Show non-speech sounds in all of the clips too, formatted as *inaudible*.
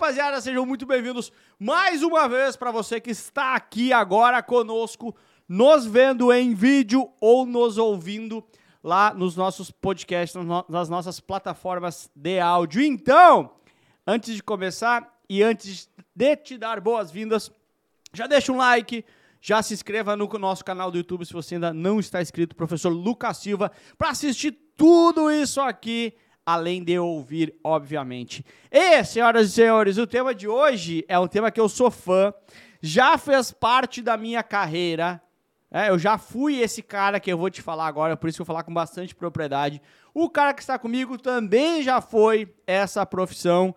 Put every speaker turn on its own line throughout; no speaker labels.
Rapaziada, sejam muito bem-vindos mais uma vez para você que está aqui agora conosco, nos vendo em vídeo ou nos ouvindo lá nos nossos podcasts, nas nossas plataformas de áudio. Então, antes de começar e antes de te dar boas-vindas, já deixa um like, já se inscreva no nosso canal do YouTube se você ainda não está inscrito, professor Lucas Silva, para assistir tudo isso aqui além de ouvir, obviamente. E, senhoras e senhores, o tema de hoje é um tema que eu sou fã, já fez parte da minha carreira. É, eu já fui esse cara que eu vou te falar agora, por isso que eu vou falar com bastante propriedade. O cara que está comigo também já foi essa profissão.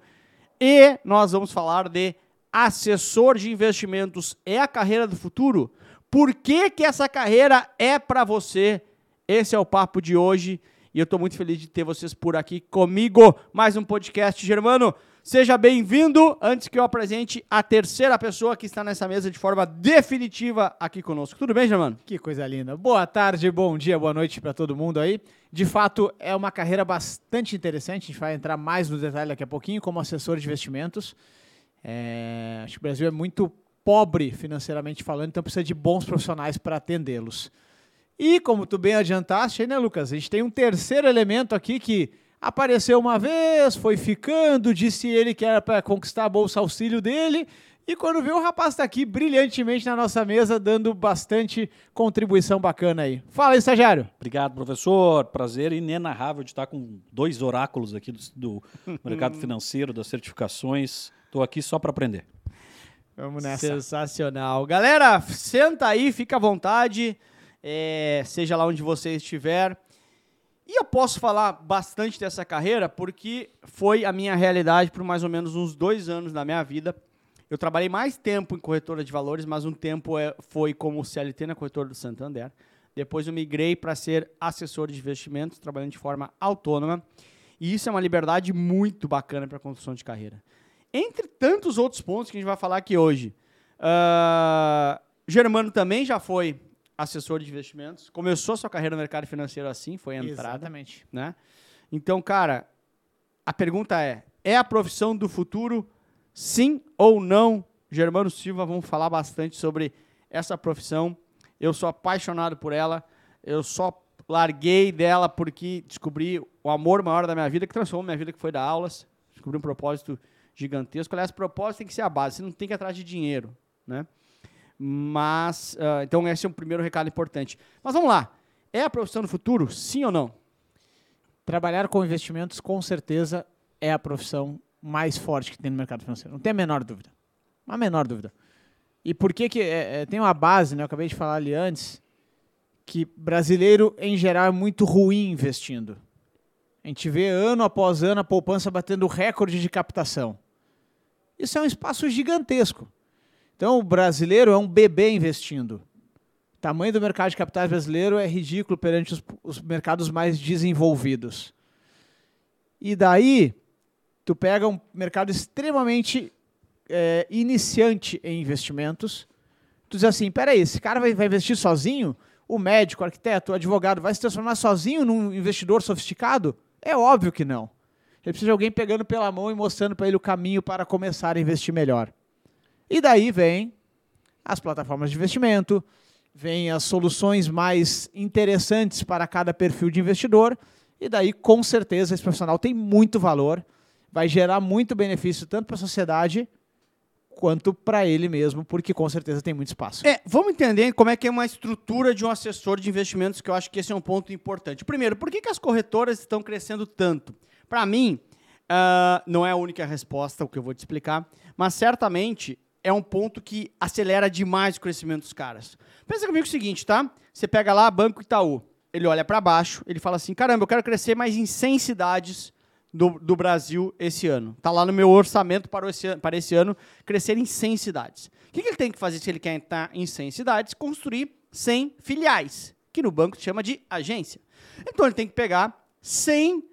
E nós vamos falar de assessor de investimentos. É a carreira do futuro? Por que, que essa carreira é para você? Esse é o papo de hoje. E eu estou muito feliz de ter vocês por aqui comigo. Mais um podcast, Germano. Seja bem-vindo. Antes que eu apresente a terceira pessoa que está nessa mesa de forma definitiva aqui conosco. Tudo bem, Germano?
Que coisa linda. Boa tarde, bom dia, boa noite para todo mundo aí. De fato, é uma carreira bastante interessante. A gente vai entrar mais no detalhe daqui a pouquinho, como assessor de investimentos. É... Acho que o Brasil é muito pobre financeiramente falando, então precisa de bons profissionais para atendê-los. E como tu bem adiantaste, né, Lucas? A gente tem um terceiro elemento aqui que apareceu uma vez, foi ficando, disse ele que era para conquistar a bolsa auxílio dele. E quando viu, o rapaz está aqui brilhantemente na nossa mesa, dando bastante contribuição bacana aí. Fala aí, estagiário.
Obrigado, professor. Prazer inenarrável de estar com dois oráculos aqui do, do *laughs* mercado financeiro, das certificações. Estou aqui só para aprender.
Vamos nessa. Sensacional. Galera, senta aí, fica à vontade é, seja lá onde você estiver. E eu posso falar bastante dessa carreira porque foi a minha realidade por mais ou menos uns dois anos da minha vida. Eu trabalhei mais tempo em corretora de valores, mas um tempo é, foi como CLT na corretora do Santander. Depois eu migrei para ser assessor de investimentos, trabalhando de forma autônoma. E isso é uma liberdade muito bacana para a construção de carreira. Entre tantos outros pontos que a gente vai falar aqui hoje. Uh, Germano também já foi assessor de investimentos. Começou sua carreira no mercado financeiro assim, foi a entrada.
Exatamente.
Né? Então, cara, a pergunta é: é a profissão do futuro? Sim ou não? Germano Silva, vamos falar bastante sobre essa profissão. Eu sou apaixonado por ela. Eu só larguei dela porque descobri o amor maior da minha vida, que transformou minha vida, que foi dar aulas. Descobri um propósito gigantesco. Aliás, propósito tem que ser a base. Você não tem que ir atrás de dinheiro, né? Mas, uh, então esse é um primeiro recado importante. Mas vamos lá. É a profissão do futuro? Sim ou não?
Trabalhar com investimentos, com certeza, é a profissão mais forte que tem no mercado financeiro. Não tem a menor dúvida. A menor dúvida. E por que que é, é, tem uma base, né? Eu acabei de falar ali antes, que brasileiro, em geral, é muito ruim investindo. A gente vê ano após ano a poupança batendo recorde de captação. Isso é um espaço gigantesco. Então, o brasileiro é um bebê investindo. O tamanho do mercado de capitais brasileiro é ridículo perante os, os mercados mais desenvolvidos. E daí, tu pega um mercado extremamente é, iniciante em investimentos, tu diz assim, peraí, esse cara vai, vai investir sozinho? O médico, o arquiteto, o advogado vai se transformar sozinho num investidor sofisticado? É óbvio que não. Ele precisa de alguém pegando pela mão e mostrando para ele o caminho para começar a investir melhor. E daí vem as plataformas de investimento, vem as soluções mais interessantes para cada perfil de investidor, e daí com certeza esse profissional tem muito valor, vai gerar muito benefício tanto para a sociedade quanto para ele mesmo, porque com certeza tem muito espaço.
É, vamos entender como é que é uma estrutura de um assessor de investimentos, que eu acho que esse é um ponto importante. Primeiro, por que, que as corretoras estão crescendo tanto? Para mim, uh, não é a única resposta o que eu vou te explicar, mas certamente é um ponto que acelera demais o crescimento dos caras. Pensa comigo o seguinte, tá? Você pega lá Banco Itaú, ele olha para baixo, ele fala assim: caramba, eu quero crescer mais em 100 cidades do, do Brasil esse ano. Tá lá no meu orçamento para esse, para esse ano crescer em 100 cidades. O que, que ele tem que fazer se ele quer entrar em 100 cidades? Construir 100 filiais, que no banco chama de agência. Então ele tem que pegar 100 uh, uh,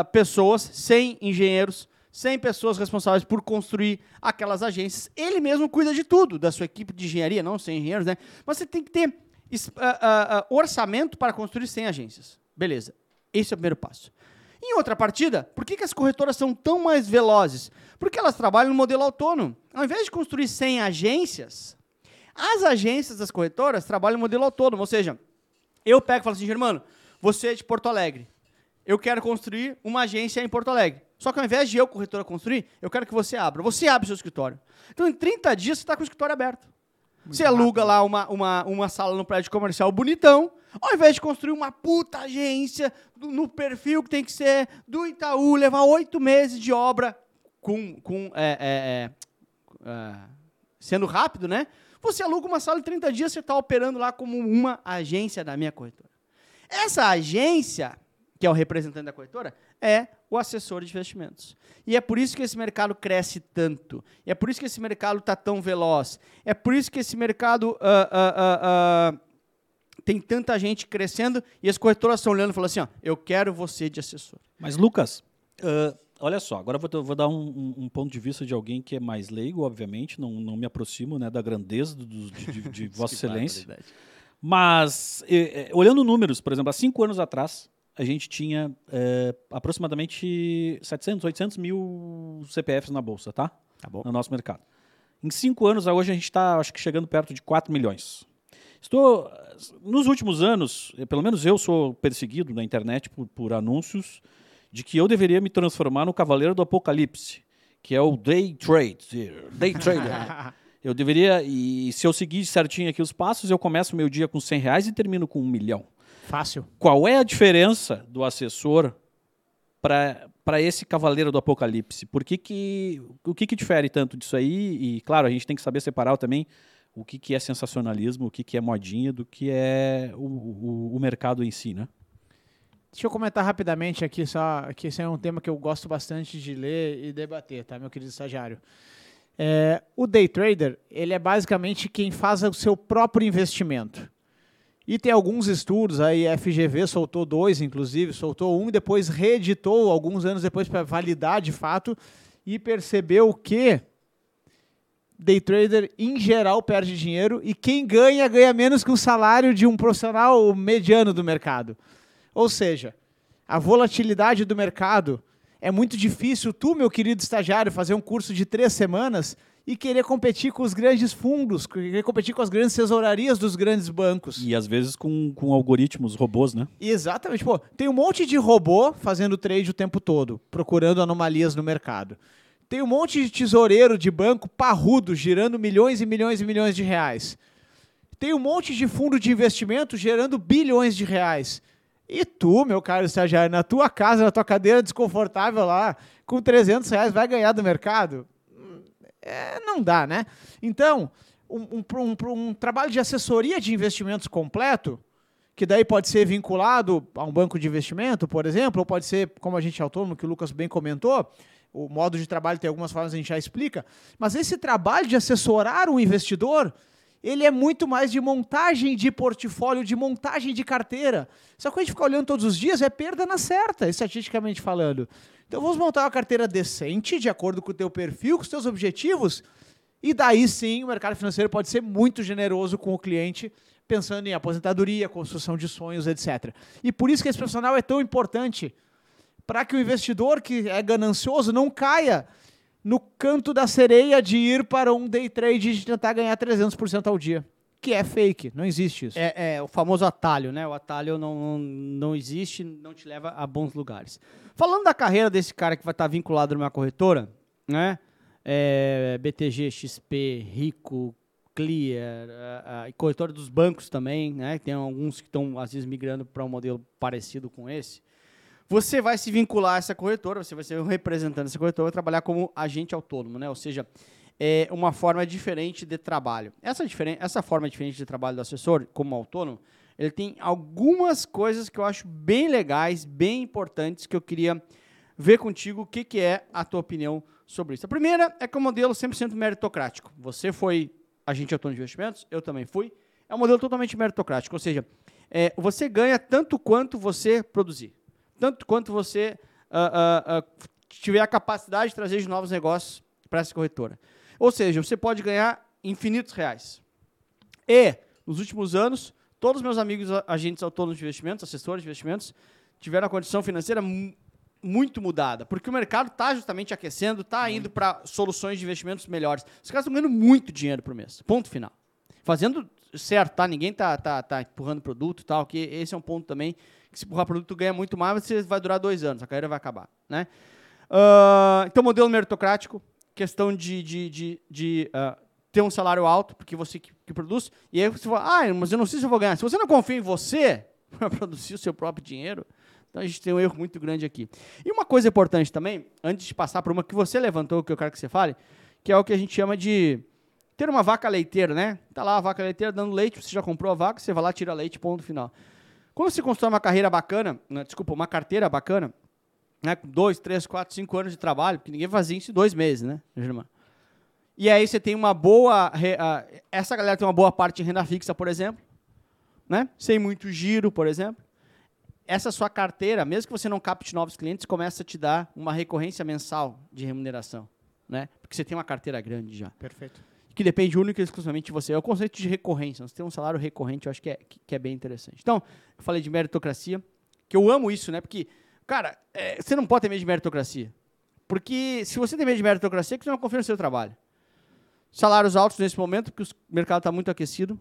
uh, pessoas, 100 engenheiros, 100 pessoas responsáveis por construir aquelas agências. Ele mesmo cuida de tudo, da sua equipe de engenharia, não 100 engenheiros, né? Mas você tem que ter uh, uh, orçamento para construir 100 agências. Beleza. Esse é o primeiro passo. Em outra partida, por que, que as corretoras são tão mais velozes? Porque elas trabalham no modelo autônomo. Ao invés de construir 100 agências, as agências das corretoras trabalham no modelo autônomo. Ou seja, eu pego e falo assim, Germano, você é de Porto Alegre. Eu quero construir uma agência em Porto Alegre. Só que ao invés de eu, corretora, construir, eu quero que você abra. Você abre seu escritório. Então, em 30 dias, você está com o escritório aberto. você aluga lá uma, uma, uma sala no prédio comercial bonitão, ao invés de construir uma puta agência do- no perfil que tem que ser do Itaú, levar oito meses de obra com, com é, é, é, é, sendo rápido, né? Você aluga uma sala em 30 dias, você está operando lá como uma agência da minha corretora. Essa agência, que é o representante da corretora, é o assessor de investimentos. E é por isso que esse mercado cresce tanto. E é por isso que esse mercado está tão veloz. É por isso que esse mercado ah, ah, ah, tem tanta gente crescendo e as corretoras estão olhando e falando assim: ó, eu quero você de assessor.
Mas, Lucas, ah, olha só, agora eu vou, vou dar um, um- ponto de vista de alguém que é mais leigo, obviamente, não, não me aproximo né, da grandeza do- do- de, de- de *laughs* Vossa Excelência. Mas, eh, eh, olhando números, por exemplo, há cinco anos atrás, a gente tinha eh, aproximadamente 700, 800 mil CPFs na Bolsa, tá?
Tá bom.
No nosso mercado. Em cinco anos, hoje a gente está, acho que chegando perto de 4 milhões. Estou, nos últimos anos, eh, pelo menos eu sou perseguido na internet por, por anúncios de que eu deveria me transformar no cavaleiro do apocalipse, que é o day trade, day trader. *laughs* Eu deveria, e se eu seguir certinho aqui os passos, eu começo meu dia com 100 reais e termino com um milhão.
Fácil.
Qual é a diferença do assessor para esse cavaleiro do apocalipse? Por que que, o que, que difere tanto disso aí? E, claro, a gente tem que saber separar também o que, que é sensacionalismo, o que, que é modinha, do que é o, o, o mercado em si, né?
Deixa eu comentar rapidamente aqui, só que esse é um tema que eu gosto bastante de ler e debater, tá, meu querido estagiário? É, o day trader, ele é basicamente quem faz o seu próprio investimento. E tem alguns estudos, aí a FGV soltou dois, inclusive, soltou um e depois reeditou alguns anos depois para validar de fato e percebeu que day trader em geral perde dinheiro e quem ganha ganha menos que o salário de um profissional mediano do mercado. Ou seja, a volatilidade do mercado é muito difícil tu, meu querido estagiário, fazer um curso de três semanas e querer competir com os grandes fundos, querer competir com as grandes tesourarias dos grandes bancos.
E às vezes com, com algoritmos, robôs, né?
Exatamente. Pô, tem um monte de robô fazendo trade o tempo todo, procurando anomalias no mercado. Tem um monte de tesoureiro de banco parrudo, girando milhões e milhões e milhões de reais. Tem um monte de fundo de investimento gerando bilhões de reais. E tu, meu caro estagiário, na tua casa, na tua cadeira desconfortável lá, com 300 reais, vai ganhar do mercado? É, não dá, né? Então, um, um, um- um trabalho de assessoria de investimentos completo, que daí pode ser vinculado a um banco de investimento, por exemplo, ou pode ser, como a gente é autônomo, que o Lucas bem comentou, o modo de trabalho tem algumas formas, a gente já explica, mas esse trabalho de assessorar um investidor, ele é muito mais de montagem de portfólio, de montagem de carteira. Só que a gente ficar olhando todos os dias é perda na certa, estatisticamente falando. Então vamos montar uma carteira decente, de acordo com o teu perfil, com os teus objetivos, e daí sim o mercado financeiro pode ser muito generoso com o cliente, pensando em aposentadoria, construção de sonhos, etc. E por isso que esse profissional é tão importante, para que o investidor que é ganancioso não caia no canto da sereia de ir para um day trade e tentar ganhar 300% ao dia. Que é fake, não existe isso.
É, é o famoso atalho, né? O atalho não, não, não existe, não te leva a bons lugares. Falando da carreira desse cara que vai estar vinculado numa corretora, né? É, BTG, XP, Rico, Clear, a, a, e corretora dos bancos também, né? Tem alguns que estão, às vezes, migrando para um modelo parecido com esse. Você vai se vincular a essa corretora, você vai ser um representante dessa corretora, vai trabalhar como agente autônomo, né? Ou seja, é uma forma diferente de trabalho. Essa, essa forma diferente de trabalho do assessor, como autônomo, ele tem algumas coisas que eu acho bem legais, bem importantes, que eu queria ver contigo o que, que é a tua opinião sobre isso. A primeira é que é um modelo 100% meritocrático. Você foi agente autônomo de investimentos, eu também fui. É um modelo totalmente meritocrático, ou seja, é, você ganha tanto quanto você produzir tanto quanto você ah, ah, ah, tiver a capacidade de trazer de novos negócios para essa corretora. Ou seja, você pode ganhar infinitos reais. E, nos últimos anos, todos os meus amigos agentes autônomos de investimentos, assessores de investimentos, tiveram a condição financeira mu- muito mudada, porque o mercado está justamente aquecendo, está indo para soluções de investimentos melhores. Os caras estão ganhando muito dinheiro por mês. Ponto final. Fazendo certo, tá? Ninguém tá, tá, tá empurrando produto e tal, que esse é um ponto também, que se empurrar produto ganha muito mais, você vai durar dois anos, a carreira vai acabar, né? Ah, então, modelo meritocrático, questão de, de, de, de, ah, ter um salário alto, porque você que, que produz, e aí você fala, ah, mas eu não sei se eu vou ganhar. Se você não confia em você *laughs* para produzir o seu próprio dinheiro, então a gente tem um erro muito grande aqui. E uma coisa importante também, antes de passar para uma que você levantou, que eu quero que você fale, que é o que a gente chama de ter uma vaca leiteira, né? Tá lá a vaca leiteira dando leite, você já comprou a vaca, você vai lá, tira leite, ponto final. Quando você constrói uma carreira bacana, né, desculpa, uma carteira bacana, né, com dois, três, quatro, cinco anos de trabalho, porque ninguém fazia isso em dois meses, né, Germán? E aí você tem uma boa. essa galera tem uma boa parte em renda fixa, por exemplo, né? Sem muito giro, por exemplo. Essa sua carteira, mesmo que você não capte novos clientes, começa a te dar uma recorrência mensal de remuneração, né? Porque você tem uma carteira grande já
Perfeito.
Que depende única e exclusivamente de você. É o conceito de recorrência. Você tem um salário recorrente, eu acho que é, que é bem interessante. Então, eu falei de meritocracia, que eu amo isso, né? Porque, cara, é, você não pode ter medo de meritocracia. Porque se você tem medo de meritocracia, é que você não confia no seu trabalho. Salários altos nesse momento, porque o mercado está muito aquecido.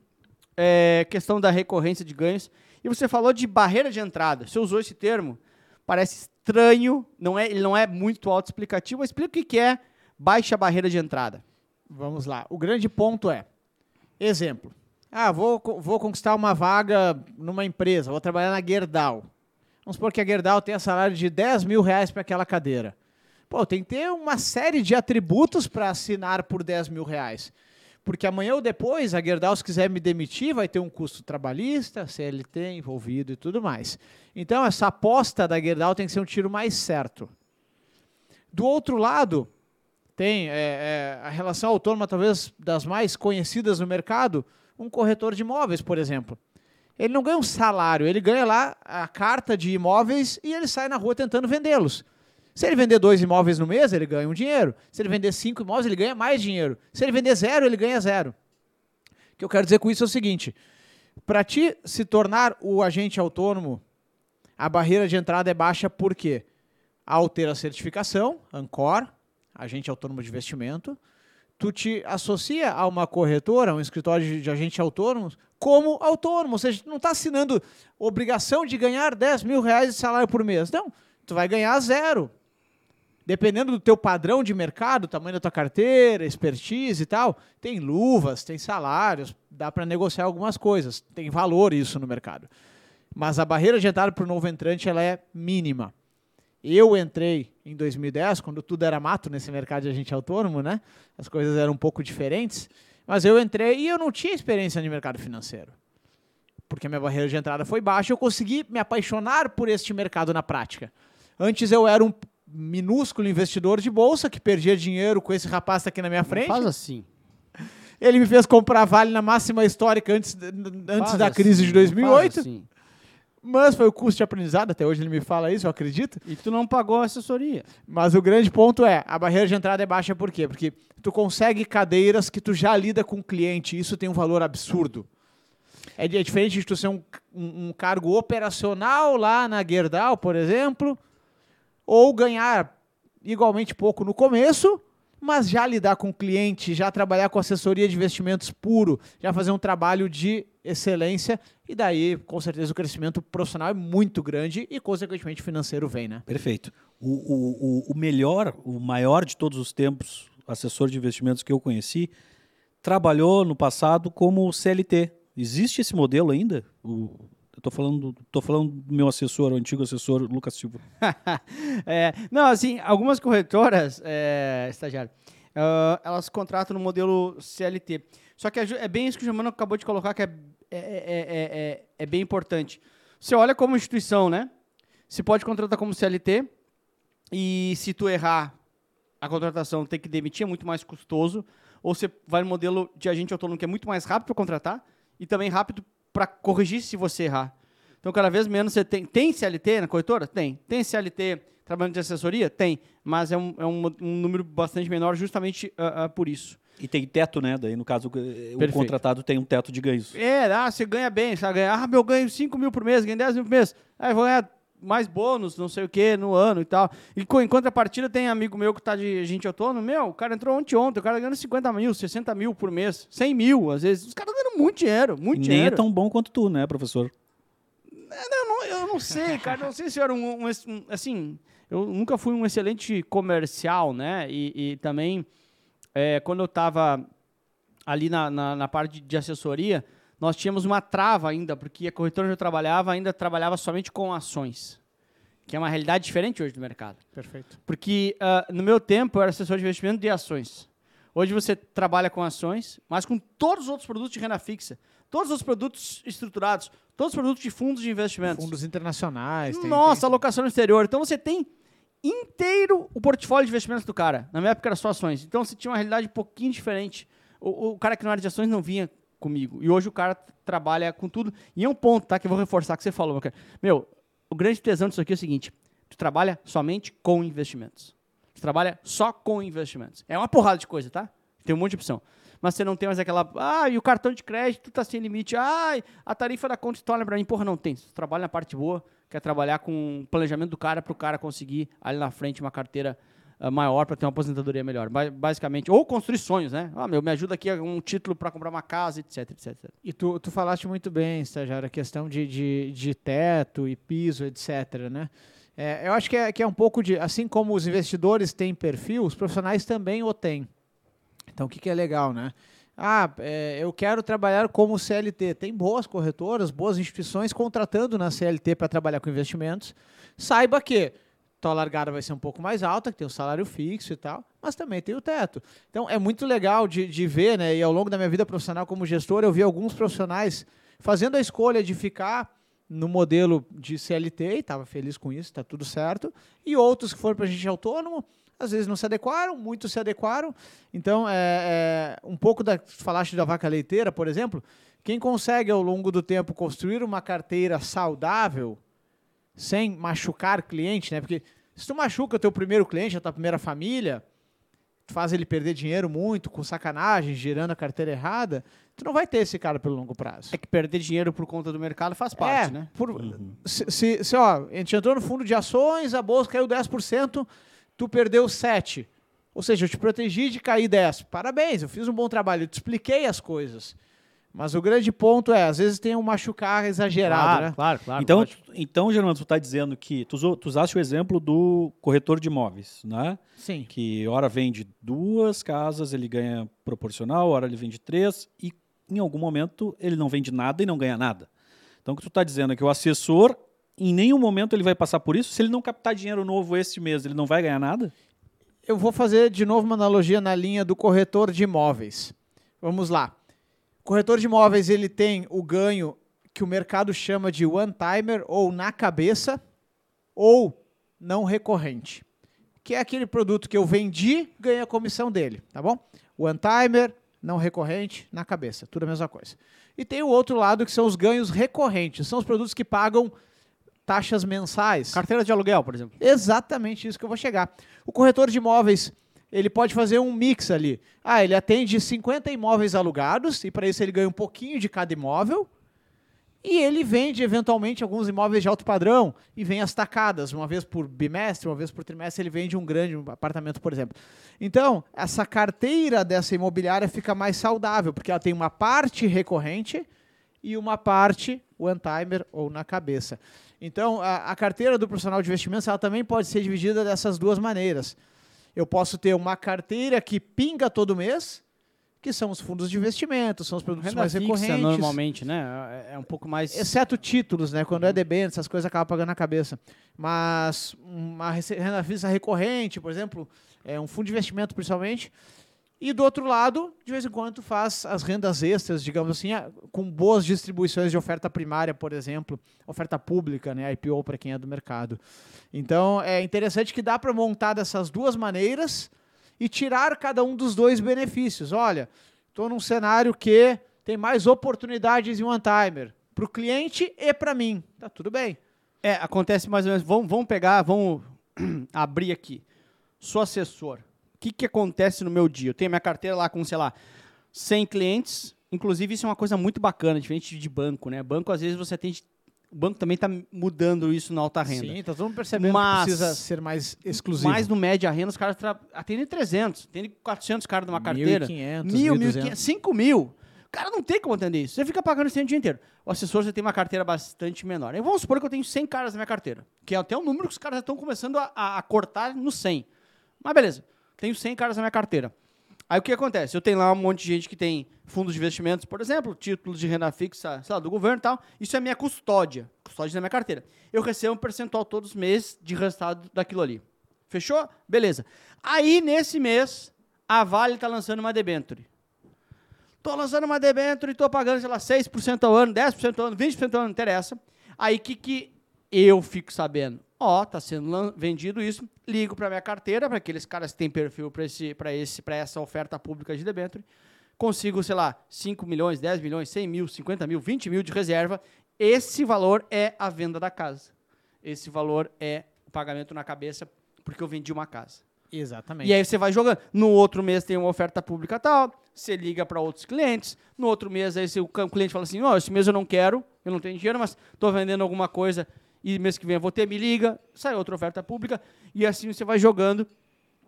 É, questão da recorrência de ganhos. E você falou de barreira de entrada. Você usou esse termo. Parece estranho, não é, ele não é muito autoexplicativo, mas explica o que é baixa barreira de entrada.
Vamos lá. O grande ponto é, exemplo. Ah, vou, vou conquistar uma vaga numa empresa, vou trabalhar na Gerdau. Vamos supor que a Gerdau tenha salário de 10 mil reais para aquela cadeira. Pô, tem que ter uma série de atributos para assinar por 10 mil reais. Porque amanhã ou depois, a Gerdau, se quiser me demitir, vai ter um custo trabalhista, CLT envolvido e tudo mais. Então, essa aposta da Gerdau tem que ser um tiro mais certo. Do outro lado, tem é, é, a relação autônoma, talvez das mais conhecidas no mercado, um corretor de imóveis, por exemplo. Ele não ganha um salário, ele ganha lá a carta de imóveis e ele sai na rua tentando vendê-los. Se ele vender dois imóveis no mês, ele ganha um dinheiro. Se ele vender cinco imóveis, ele ganha mais dinheiro. Se ele vender zero, ele ganha zero. O que eu quero dizer com isso é o seguinte: para ti se tornar o agente autônomo, a barreira de entrada é baixa por quê? Ao ter a certificação, Ancor, agente autônomo de investimento, tu te associa a uma corretora, a um escritório de, agente autônomo, como autônomo. Ou seja, tu não está assinando obrigação de ganhar 10 mil reais de salário por mês. Não, tu vai ganhar zero. Dependendo do teu padrão de mercado, tamanho da tua carteira, expertise e tal, tem luvas, tem salários, dá para negociar algumas coisas. Tem valor isso no mercado. Mas a barreira de entrada para o novo entrante ela é mínima. Eu entrei em 2010, quando tudo era mato nesse mercado de agente autônomo, né? As coisas eram um pouco diferentes. Mas eu entrei e eu não tinha experiência no mercado financeiro. Porque a minha barreira de entrada foi baixa, eu consegui me apaixonar por este mercado na prática. Antes eu era um minúsculo investidor de bolsa que perdia dinheiro com esse rapaz aqui na minha frente.
Faz assim.
Ele me fez comprar Vale na máxima histórica antes, antes
Faz
da crise
assim,
de 2008.
faz assim.
Mas foi o custo de aprendizado, até hoje ele me fala isso, eu acredito.
E tu não pagou a assessoria.
Mas o grande ponto é, a barreira de entrada é baixa por quê? Porque tu consegue cadeiras que tu já lida com o cliente, isso tem um valor absurdo. É, é diferente de tu ser um, um- um cargo operacional lá na Gerdau, por exemplo, ou ganhar igualmente pouco no começo, mas já lidar com o cliente, já trabalhar com assessoria de investimentos puro, já fazer um trabalho de excelência, e daí, com certeza, o crescimento profissional é muito grande e, consequentemente, financeiro vem, né?
Perfeito. O, o, o, melhor, o maior de todos os tempos, assessor de investimentos que eu conheci, trabalhou no passado como CLT. Existe esse modelo ainda? O, eu tô falando, tô falando do meu assessor, o antigo assessor Lucas Silva. *laughs*
É, não, assim, algumas corretoras, é, estagiário, ah, elas contratam no modelo CLT. Só que é é bem isso que o Germano acabou de colocar, que é, é, é, é, é- é bem importante. Você olha como instituição, né? Você pode contratar como CLT e se tu errar a contratação, tem que demitir, é muito mais custoso. Ou você vai no modelo de agente autônomo, que é muito mais rápido para contratar e também rápido para corrigir se você errar. Então, cada vez menos você tem. Tem CLT na corretora? Tem. Tem CLT trabalhando de assessoria? Tem. Mas é um, é um, um número bastante menor justamente ah, ah, por isso.
E tem teto, né? Daí, no caso, eh, o
Perfeito.
contratado tem um teto de ganhos.
É, ah, você ganha bem, você vai ganhar, ah, meu, eu ganho 5 mil por mês, ganho 10 mil por mês. Aí vou ganhar mais bônus, não sei o que, no ano e tal. E co- em contrapartida tem amigo meu que tá de gente autônomo, meu, o cara entrou ontem ontem, o cara ganhando 50 mil, 60 mil por mês, 100 mil, às vezes. Os caras ganhando muito dinheiro, muito
Nem
dinheiro.
é tão bom quanto tu, né, professor?
Eu não, eu não sei, cara. Não sei se eu era um, um um- Assim, eu nunca fui um excelente comercial, né? E, e também, é, quando eu estava ali na, na, na parte de assessoria, nós tínhamos uma trava ainda, porque a corretora onde eu trabalhava ainda trabalhava somente com ações, que é uma realidade diferente hoje do mercado.
Perfeito.
Porque ah, no meu tempo eu era assessor de investimento de ações. Hoje você trabalha com ações, mas com todos os outros produtos de renda fixa, todos os produtos estruturados, todos os produtos de fundos de investimentos.
Fundos internacionais. tem-
Nossa,
tem-
alocação no exterior. Então você tem inteiro o portfólio de investimentos do cara. Na minha época era só ações. Então você tinha uma realidade um pouquinho diferente. O, o cara que não era de ações não vinha comigo. E hoje o cara trabalha com tudo. E é um ponto, tá? Que eu vou reforçar que você falou, meu cara. Meu, o grande tesão disso aqui é o seguinte: tu trabalha somente com investimentos. Tu trabalha só com investimentos. É uma porrada de coisa, tá? Tem um monte de opção. Mas você não tem mais aquela. Ah, e o cartão de crédito tá sem limite. Ai, a tarifa da conta torna pra mim. Porra, não tem. Tu trabalha na parte boa, quer trabalhar com o planejamento do cara pro cara conseguir ali na frente uma carteira ah, maior para ter uma aposentadoria melhor. Ba- Basicamente. Ou construir sonhos, né? Ah, meu, me ajuda aqui um título para comprar uma casa, etc, etc, etc.
E tu, tu falaste muito bem, estagiário, a questão de, de, de teto e piso, etc. Né? É, eu acho que é, que é um pouco de. Assim como os investidores têm perfil, os profissionais também o têm. Então, o que, que é legal, né? Ah, é, eu quero trabalhar como CLT. Tem boas corretoras, boas instituições contratando na CLT para trabalhar com investimentos. Saiba que tua largada vai ser um pouco mais alta, que tem o salário fixo e tal, mas também tem o teto. Então é muito legal de, de ver, né? E ao longo da minha vida profissional como gestor, eu vi alguns profissionais fazendo a escolha de ficar no modelo de CLT e estava feliz com isso, está tudo certo. E outros que foram para a gente autônomo, às vezes não se adequaram, muitos se adequaram. Então, é, é, um pouco da. Falaste da vaca leiteira, por exemplo. Quem consegue ao longo do tempo construir uma carteira saudável, sem machucar cliente, né? Porque se tu machuca o teu primeiro cliente, a tua primeira família, tu faz ele perder dinheiro muito, com sacanagem, girando a carteira errada, tu não vai ter esse cara pelo longo prazo.
É que perder dinheiro por conta do mercado faz parte,
é,
né?
por- se, se, se, ó, a gente entrou no fundo de ações, a bolsa caiu 10%, tu perdeu 7%. Ou seja, eu te protegi de cair 10%. Parabéns, eu fiz um bom trabalho, eu te expliquei as coisas. Mas o grande ponto é, às vezes tem um machucar exagerado,
claro,
né?
claro, claro.
então,
lógico.
então, Germano, tu está dizendo que tu, usou- tu usaste o exemplo do corretor de imóveis, né?
Sim.
Que hora vende duas casas, ele ganha proporcional, hora ele vende três, e em algum momento ele não vende nada e não ganha nada. Então, o que tu está dizendo é que o assessor, em nenhum momento ele vai passar por isso. Se ele não captar dinheiro novo este mês, ele não vai ganhar nada?
Eu vou fazer de novo uma analogia na linha do corretor de imóveis. Vamos lá. O corretor de imóveis ele tem o ganho que o mercado chama de one timer ou na cabeça ou não recorrente, que é aquele produto que eu vendi, ganha a comissão dele, tá bom? One timer, não recorrente, na cabeça, tudo a mesma coisa. E tem o outro lado que são os ganhos recorrentes, são os produtos que pagam taxas mensais.
Carteira de aluguel, por exemplo.
Exatamente isso que eu vou chegar. O corretor de imóveis, ele pode fazer um mix ali. Ah, ele atende 50 imóveis alugados e para isso ele ganha um pouquinho de cada imóvel. E ele vende eventualmente alguns imóveis de alto padrão e vem as tacadas, uma vez por bimestre, uma vez por trimestre, ele vende um grande apartamento, por exemplo. Então, essa carteira dessa imobiliária fica mais saudável, porque ela tem uma parte recorrente e uma parte one timer ou na cabeça. Então, a, a carteira do profissional de investimentos ela também pode ser dividida dessas duas maneiras. Eu posso ter uma carteira que pinga todo mês, que são os fundos de investimento, são os produtos
Renda
mais
fixa,
recorrentes.
normalmente, né? É- É um pouco mais...
Exceto títulos, né? Quando é debênture, essas coisas acabam pagando na cabeça. Mas uma renda fixa recorrente, por exemplo, é um fundo de investimento principalmente. E do outro lado, de vez em quando faz as rendas extras, digamos assim, ah, com boas distribuições de oferta primária, por exemplo, oferta pública, né, IPO para quem é do mercado. Então, é interessante que dá para montar dessas duas maneiras e tirar cada um dos dois benefícios. Olha, estou num cenário que tem mais oportunidades em one timer para o cliente e para mim. Tá tudo bem.
É, acontece mais ou menos. Vamos, vamos pegar, vamos *clears throat* abrir aqui. Sou assessor. O que, que acontece no meu dia? Eu tenho minha carteira lá com, sei lá, 100 clientes. Inclusive, isso é uma coisa muito bacana, diferente de banco, né? Banco, às vezes, você atende O banco também está mudando isso na alta renda.
Sim, tá todo mundo percebendo
Mas-
que precisa ser mais exclusivo.
Mas no média renda, os caras atendem 300, atendem 400 caras numa carteira.
1.500,
1.000,
1.200.
1.500, 5 mil. O cara não tem como atender isso. Você fica pagando isso o dia inteiro. O assessor você tem uma carteira bastante menor. Aí vamos supor que eu tenho 100 caras na minha carteira, que é até um número que os caras já estão começando a, a- a cortar no 100. Mas beleza, tenho 100 caras na minha carteira. Aí o que acontece? Eu tenho lá um monte de gente que tem fundos de investimentos, por exemplo, títulos de renda fixa, sei lá, do governo e tal. Isso é minha custódia, custódia da minha carteira. Eu recebo um percentual todos os meses de resultado daquilo ali. Fechou? Beleza. Aí, nesse mês, a Vale está lançando uma debenture. Tô lançando uma debenture e tô pagando, sei lá, 6% ao ano, 10% ao ano, 20% ao ano, não interessa. Aí, o que, que eu fico sabendo? Ó, tá sendo vendido isso, ligo para minha carteira, para aqueles caras que têm perfil para esse, esse, essa oferta pública de debenture, consigo, sei lá, 5 milhões, 10 milhões, 100 mil, 50 mil, 20 mil de reserva. Esse valor é a venda da casa. Esse valor é o pagamento na cabeça porque eu vendi uma casa.
Exatamente.
E aí você vai jogando. No outro mês tem uma oferta pública tal, você liga para outros clientes. No outro mês aí o cliente fala assim: "Ó, esse mês eu não quero, eu não tenho dinheiro, mas estou vendendo alguma coisa e mês que vem eu vou ter, me liga". Sai outra oferta pública e assim você vai jogando.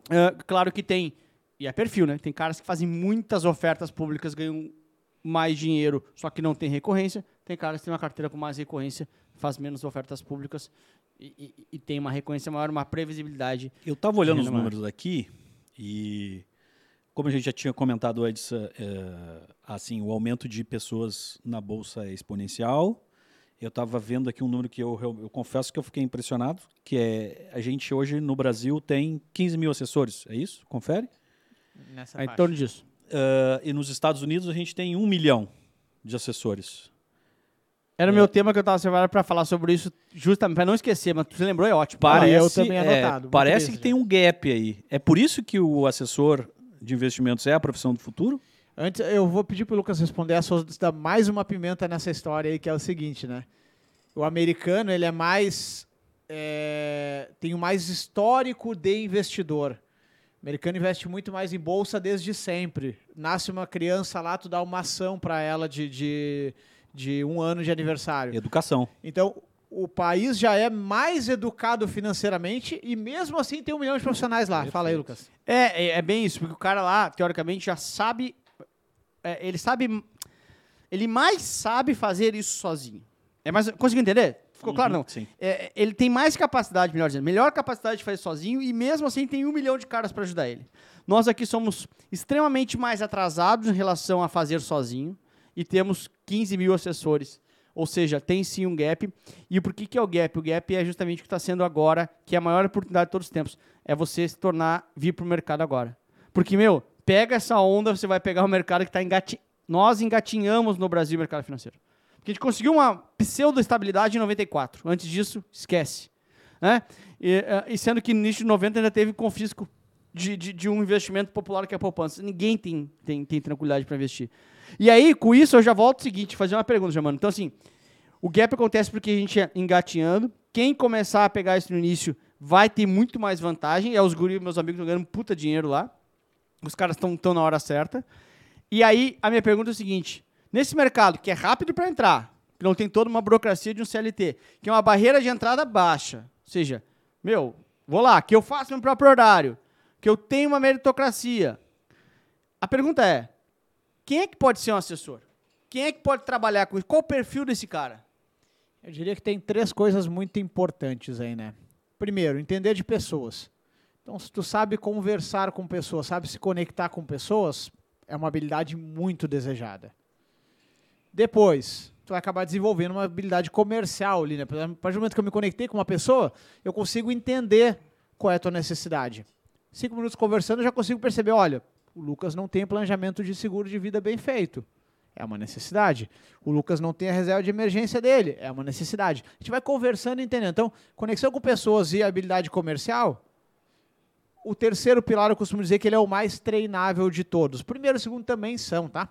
Ah, claro que tem e é perfil, né? Tem caras que fazem muitas ofertas públicas, ganham mais dinheiro, só que não tem recorrência. Tem caras que têm uma carteira com mais recorrência, faz menos ofertas públicas e, e- e tem uma recorrência maior, uma previsibilidade
Eu estava olhando os números aqui e, como a gente já tinha comentado antes, eh, assim, o aumento de pessoas na bolsa é exponencial. Eu estava vendo aqui um número que eu, eu, eu confesso que eu fiquei impressionado, que é a gente hoje no Brasil tem 15 mil assessores, é isso? Confere?
Nessa
É em torno disso.
Ah, e nos Estados Unidos a gente tem um milhão de assessores.
Era o meu tema que eu tava separado para falar sobre isso, justamente para não esquecer, mas você lembrou, é ótimo.
Parece- eu também
é,
anotado, muito
parece que tem um gap aí. É por isso que o assessor de investimentos é a profissão do futuro?
Antes, eu vou pedir pro Lucas responder a sua dar mais uma pimenta nessa história aí, que é o seguinte, né? O americano, ele é mais... é, tem o mais histórico de investidor. O americano investe muito mais em bolsa desde sempre. Nasce uma criança lá, tu dá uma ação para ela de, de, de um ano de aniversário.
Educação.
Então, o país já é mais educado financeiramente e mesmo assim tem um milhão de profissionais lá. Fala aí, Lucas.
É, é, é bem isso, porque o cara lá, teoricamente, já sabe. É, ele sabe. Ele mais sabe fazer isso sozinho. É mais, conseguiu entender? Ficou claro,
Uhum,
não?
sim.
É, ele tem mais capacidade, melhor dizendo, melhor capacidade de fazer sozinho e mesmo assim tem um milhão de caras para ajudar ele. Nós aqui somos extremamente mais atrasados em relação a fazer sozinho e temos 15 mil assessores. Ou seja, tem sim um gap. E por que, que é o gap? O gap é justamente o que está sendo agora, que é a maior oportunidade de todos os tempos. É você se tornar, vir para o mercado agora. Porque, meu, pega essa onda, você vai pegar o mercado que está engati... Nós engatinhamos no Brasil o mercado financeiro. Porque a gente conseguiu uma pseudo-estabilidade em 94. Antes disso, esquece. Né? E, eh, e sendo que no início de 90 ainda teve confisco de, de, de um investimento popular que é a poupança. Ninguém tem, tem, tem tranquilidade para investir. E aí, com isso, eu já volto ao seguinte, fazer uma pergunta, Germano. Então, assim, o gap acontece porque a gente é engatinhando. Quem começar a pegar isso no início vai ter muito mais vantagem. É os guri, meus amigos, estão ganhando puta dinheiro lá. Os caras estão na hora certa. E aí, a minha pergunta é o seguinte: nesse mercado que é rápido para entrar, que não tem toda uma burocracia de um CLT, que é uma barreira de entrada baixa, ou seja, meu, vou lá, que eu faço meu próprio horário, que eu tenho uma meritocracia. A pergunta é: quem é que pode ser um assessor? Quem é que pode trabalhar com isso? Qual o perfil desse cara?
Eu diria que tem três coisas muito importantes aí, né? Primeiro, entender de pessoas. Então, se tu sabe conversar com pessoas, sabe se conectar com pessoas, é uma habilidade muito desejada. Depois, tu vai acabar desenvolvendo uma habilidade comercial ali, né? A partir do momento que eu me conectei com uma pessoa, eu consigo entender qual é a tua necessidade. Cinco minutos conversando, eu já consigo perceber, olha, o Lucas não tem planejamento de seguro de vida bem feito. É uma necessidade. O Lucas não tem a reserva de emergência dele. É uma necessidade. A gente vai conversando e entendendo. Então, conexão com pessoas e habilidade comercial. O terceiro pilar eu costumo dizer que ele é o mais treinável de todos. Primeiro e segundo também são, tá?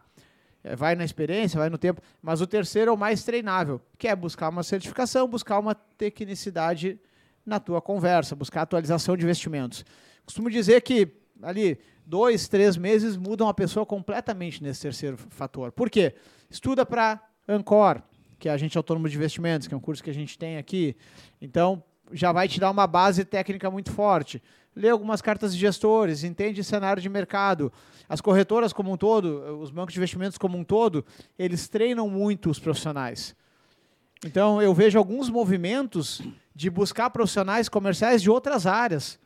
É, vai na experiência, vai no tempo. Mas o terceiro é o mais treinável, que é buscar uma certificação, buscar uma tecnicidade na tua conversa, buscar atualização de investimentos. Costumo dizer que ali dois, três meses mudam a pessoa completamente nesse terceiro fator. Por quê? Estuda para Ancor, que é Agente Autônomo de Investimentos, que é um curso que a gente tem aqui. Então, já vai te dar uma base técnica muito forte. Lê algumas cartas de gestores, entende cenário de mercado. As corretoras como um todo, os bancos de investimentos como um todo, eles treinam muito os profissionais. Então, eu vejo alguns movimentos de buscar profissionais comerciais de outras áreas.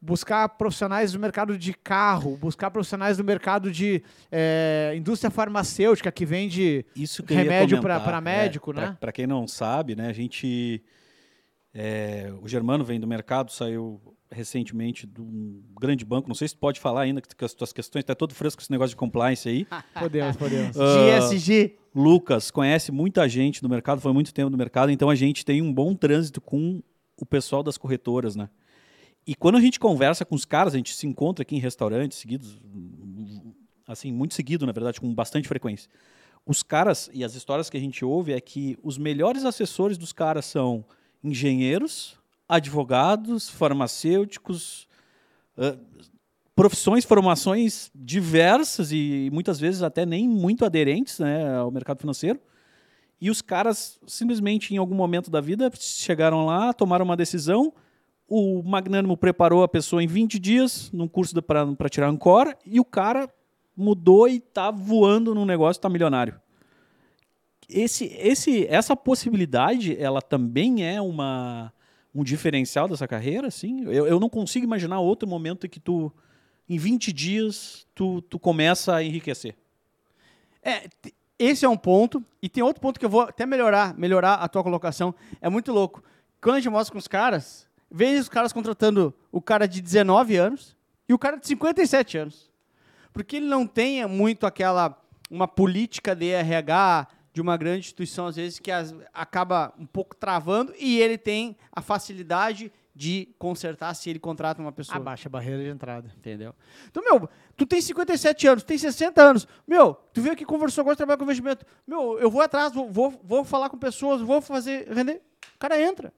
Buscar profissionais do mercado de carro, buscar profissionais do mercado de eh, indústria farmacêutica que vende
Isso que
remédio para médico,
É,
né?
Pra quem não sabe, né, a gente. É, o Germano vem do mercado, saiu recentemente de um grande banco. Não sei se tu pode falar ainda, que, as tuas questões, tá todo fresco esse negócio de compliance aí. *laughs*
Podemos, podemos.
Ah,
GSG.
Lucas conhece muita gente do mercado, foi muito tempo no mercado, então a gente tem um bom trânsito com o pessoal das corretoras, né? E quando a gente conversa com os caras, a gente se encontra aqui em restaurantes seguidos, assim, muito seguido, na verdade, com bastante frequência. Os caras, e as histórias que a gente ouve é que os melhores assessores dos caras são engenheiros, advogados, farmacêuticos, ah, profissões, formações diversas e muitas vezes até nem muito aderentes né, ao mercado financeiro. E os caras simplesmente em algum momento da vida chegaram lá, tomaram uma decisão. O Magnânimo preparou a pessoa em 20 dias num curso para tirar Ancora e o cara mudou e tá voando num negócio, tá milionário. Esse, esse, essa possibilidade, ela também é uma, um diferencial dessa carreira, assim. Eu, eu não consigo imaginar outro momento em que tu, em 20 dias, tu, tu começa a enriquecer.
É, esse é um ponto. E tem outro ponto que eu vou até melhorar, melhorar a tua colocação. É muito louco. Quando a gente mostra com os caras, vê os caras contratando o cara de 19 anos e o cara de 57 anos. Porque ele não tem muito aquela uma política de RH de uma grande instituição, às vezes, que as- acaba um pouco travando, e ele tem a facilidade de consertar se ele contrata uma pessoa.
Abaixa a barreira de entrada.
Entendeu? Então, meu, tu tem 57 anos, tu tem 60 anos. Meu, tu veio aqui, conversou, agora trabalha com investimento. Meu, eu vou atrás, vou, vou, vou falar com pessoas, vou fazer render. O cara entra.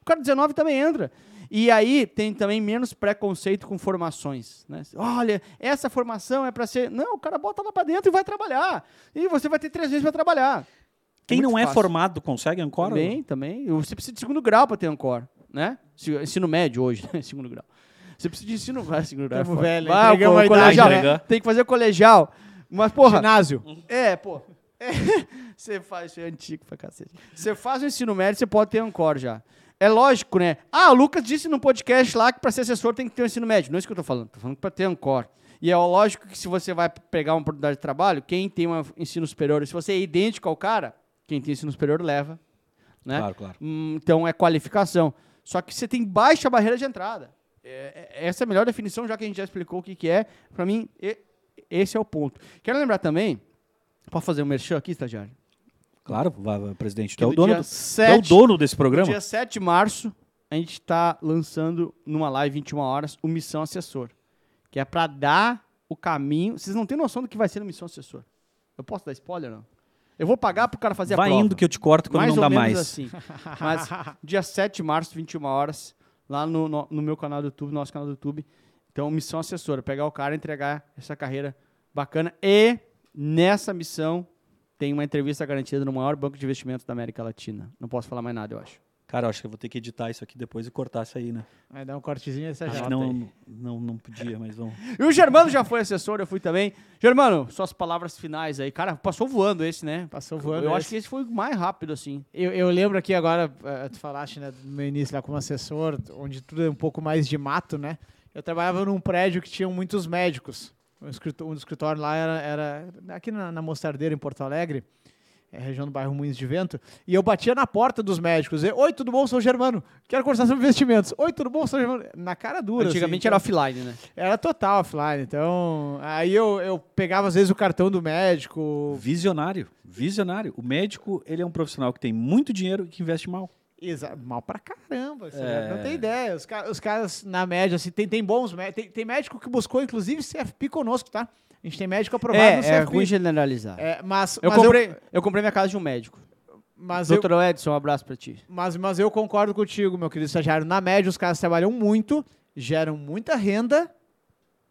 O cara de 19 também entra. E aí tem também menos preconceito com formações. Né? Olha, essa formação é para ser. Não, o cara bota lá para dentro e vai trabalhar. E você vai ter três meses para trabalhar.
Quem
muito
não é
fácil.
formado consegue Ancora?
Também, também. Você precisa de segundo grau para ter Ancor, né? Ensino médio hoje, *laughs* né? segundo grau. Você precisa de ensino vai, segundo grau. é
Tamo velho,
Vai,
a idade,
colegial.
né?
Tem que fazer colegial. Mas, porra,
Ginásio.
é, pô. É, *laughs* Você faz, isso é antigo pra cacete. Você faz o ensino médio, você pode ter Ancor já. É lógico, né? Ah, o Lucas disse no podcast lá que pra ser assessor tem que ter o ensino médio. Não é isso que eu tô falando. Tô falando pra ter Ancor. E é lógico que se você vai pegar uma oportunidade de trabalho, quem tem um ensino superior, se você é idêntico ao cara, quem tem ensino superior leva. Né?
Claro, claro.
Hum, então é qualificação. Só que você tem baixa barreira de entrada. É- é- essa é a melhor definição, já que a gente já explicou o que, que é. Pra mim, e- esse é o ponto. Quero lembrar também, pode fazer um merchan aqui, estagiário?
Claro, vai, vai, presidente.
Que
é o
no
dono, do, tu é o
7
dono desse programa?
dia 7 de março, a gente está lançando numa live 21 horas o Missão Assessor, que é para dar o caminho. Vocês não têm noção do que vai ser no Missão Assessor. Eu posso dar spoiler não? Eu vou pagar pro cara fazer
Vai
a prova.
indo que eu te corto quando
mais
não dá mais.
assim. Mas *laughs* dia 7 de março, 21 horas, lá no, no, no meu canal do YouTube, no nosso canal do YouTube. Então, missão assessora, pegar o cara e entregar essa carreira bacana. E nessa missão tem uma entrevista garantida no maior banco de investimentos da América Latina. Não posso falar mais nada, eu acho.
Cara, eu acho que eu vou ter que editar isso aqui depois e cortar isso aí, né?
Vai dar um cortezinho e você
Acho
já.
que não, não, não podia, mas vamos. *laughs*
E o Germano já foi assessor, eu fui também. Germano, suas palavras finais aí. Cara, passou voando esse, né?
Passou voando.
Eu
esse.
acho que esse foi o mais rápido, assim.
Eu, eu lembro aqui agora, eh, tu falaste né, no meu início lá como assessor, onde tudo é um pouco mais de mato, né? Eu trabalhava num prédio que tinha muitos médicos. Um escritório, um dos escritórios lá era, era aqui na, na Mostardeira, em Porto Alegre, é, região do bairro Moinhos de Vento, e eu batia na porta dos médicos. E, Oi, tudo bom? Sou o Germano. Quero conversar sobre investimentos. Oi, tudo bom? Sou o Germano. Na cara dura.
Antigamente
assim,
era
então-
offline, né?
Era total offline. Então, aí eu, eu pegava às vezes o cartão do médico,
Visionário. Visionário. O médico, ele é um profissional que tem muito dinheiro e que investe mal.
Mal pra caramba,
É.
não tem ideia. Os, ca- os caras, na média, assim, tem, tem bons médicos. Tem, tem médico que buscou, inclusive, CFP conosco, tá? A gente tem médico aprovado no
É, é
CFP.
ruim generalizar.
É, mas,
eu,
mas
comprei, eu... comprei minha casa de um médico.
mas, eu,
Doutor Edson, um abraço pra ti.
mas, mas eu concordo contigo, meu querido estagiário. Na média, os caras trabalham muito, geram muita renda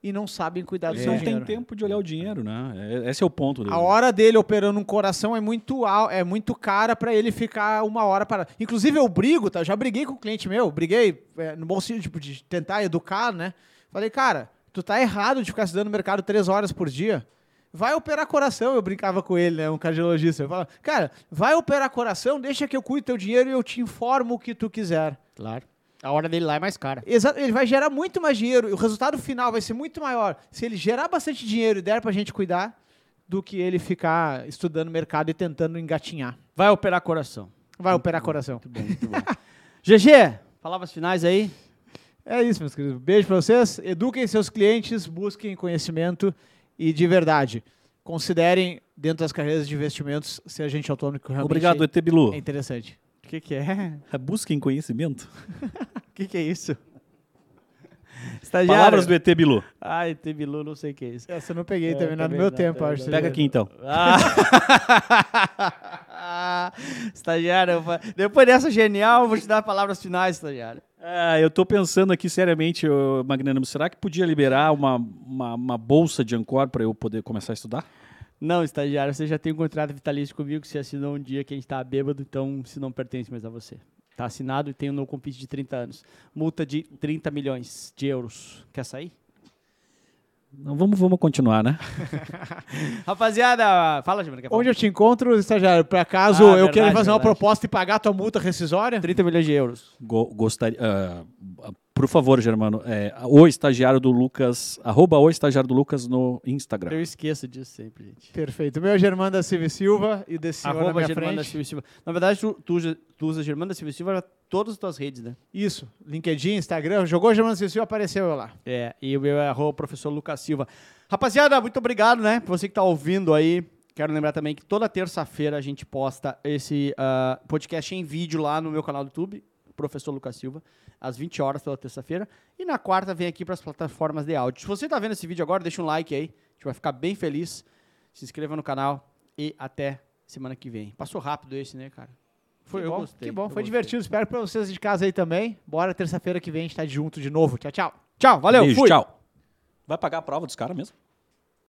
e não sabem cuidar do
Eles
seu
não tem
dinheiro.
tempo de olhar o dinheiro, né? É- Esse é o ponto. dele.
A hora dele operando um coração é muito é muito cara pra ele ficar uma hora parado. Inclusive eu brigo, tá? Eu já briguei com um cliente meu, briguei é, no bom sentido tipo, de tentar educar, né? Falei, cara, tu tá errado de ficar estudando no mercado três horas por dia. Vai operar coração, eu brincava com ele, né? Um cardiologista. Eu falava, cara, vai operar coração, deixa que eu cuide teu dinheiro e eu te informo o que tu quiser.
Claro. A hora dele lá é mais cara.
Exato, ele vai gerar muito mais dinheiro e o resultado final vai ser muito maior se ele gerar bastante dinheiro e der pra gente cuidar do que ele ficar estudando mercado e tentando engatinhar.
Vai operar coração.
Vai operar coração.
Muito bom, muito bom. *laughs* GG, palavras finais aí.
É isso, meus queridos. Beijo pra vocês. Eduquem seus clientes, busquem conhecimento e, de verdade, considerem, dentro das carreiras de investimentos, ser agente autônomo que realmente
Obrigado, ET Bilu.
é interessante.
O que, que é?
Busquem conhecimento.
O *laughs* que, que é isso? Estagiário.
Palavras do ET Bilu.
Ai, Bilu, não sei o que é isso.
Essa eu não peguei
É,
também, não é meu
não,
tempo, acho.
Pega aqui então.
Ah. *laughs* estagiário, depois dessa genial, eu vou te dar palavras finais, estagiário.
Ah, eu tô pensando aqui seriamente, Magnânimo, será que podia liberar uma, uma, uma bolsa de Ancor para eu poder começar a estudar?
Não, estagiário, você já tem um contrato vitalício comigo que você assinou um dia que a gente tá bêbado, então isso não pertence mais a você. Tá assinado e tem um no compete de 30 anos. Multa de 30 milhões de euros. Quer sair?
Não, vamos, vamos continuar, né? *laughs*
Rapaziada, fala, falar?
Onde eu te encontro, estagiário? Por acaso
Ah,
eu
verdade,
quero fazer uma
verdade.
proposta e pagar a tua multa rescisória?
30 milhões de euros.
Go- gostaria. ah, por favor, Germano, é, o estagiário do Lucas, arroba o estagiário do Lucas no Instagram.
Eu esqueço disso sempre, gente.
Perfeito. O meu é Germano da Silva e Silva e desse senhor na
Arroba
minha
Germano da
frente.
Silva Silva. Na verdade, tu, tu, usa- tu usa Germano da Silva Silva para todas as tuas redes, né?
Isso. LinkedIn, Instagram. Jogou Germano da Silva Silva, apareceu eu lá.
É, e o meu é arroba professor Lucas Silva. Rapaziada, muito obrigado, né? Pra você que tá ouvindo aí. Quero lembrar também que toda terça-feira a gente posta esse ah, podcast em vídeo lá no meu canal do YouTube, Professor Lucas Silva, às 20 horas toda terça-feira. E na quarta vem aqui para as plataformas de áudio. Se você tá vendo esse vídeo agora, deixa um like aí. A gente vai ficar bem feliz. Se inscreva no canal e até semana que vem. Passou rápido esse, né, cara? Foi,
que
eu
bom,
gostei.
que bom,
eu
foi
gostei.
divertido. Espero pra vocês de casa aí também. Bora terça-feira que vem a gente tá junto de novo. Tchau, tchau.
Tchau, valeu,
Beijo,
fui.
tchau. Vai pagar a prova dos caras mesmo?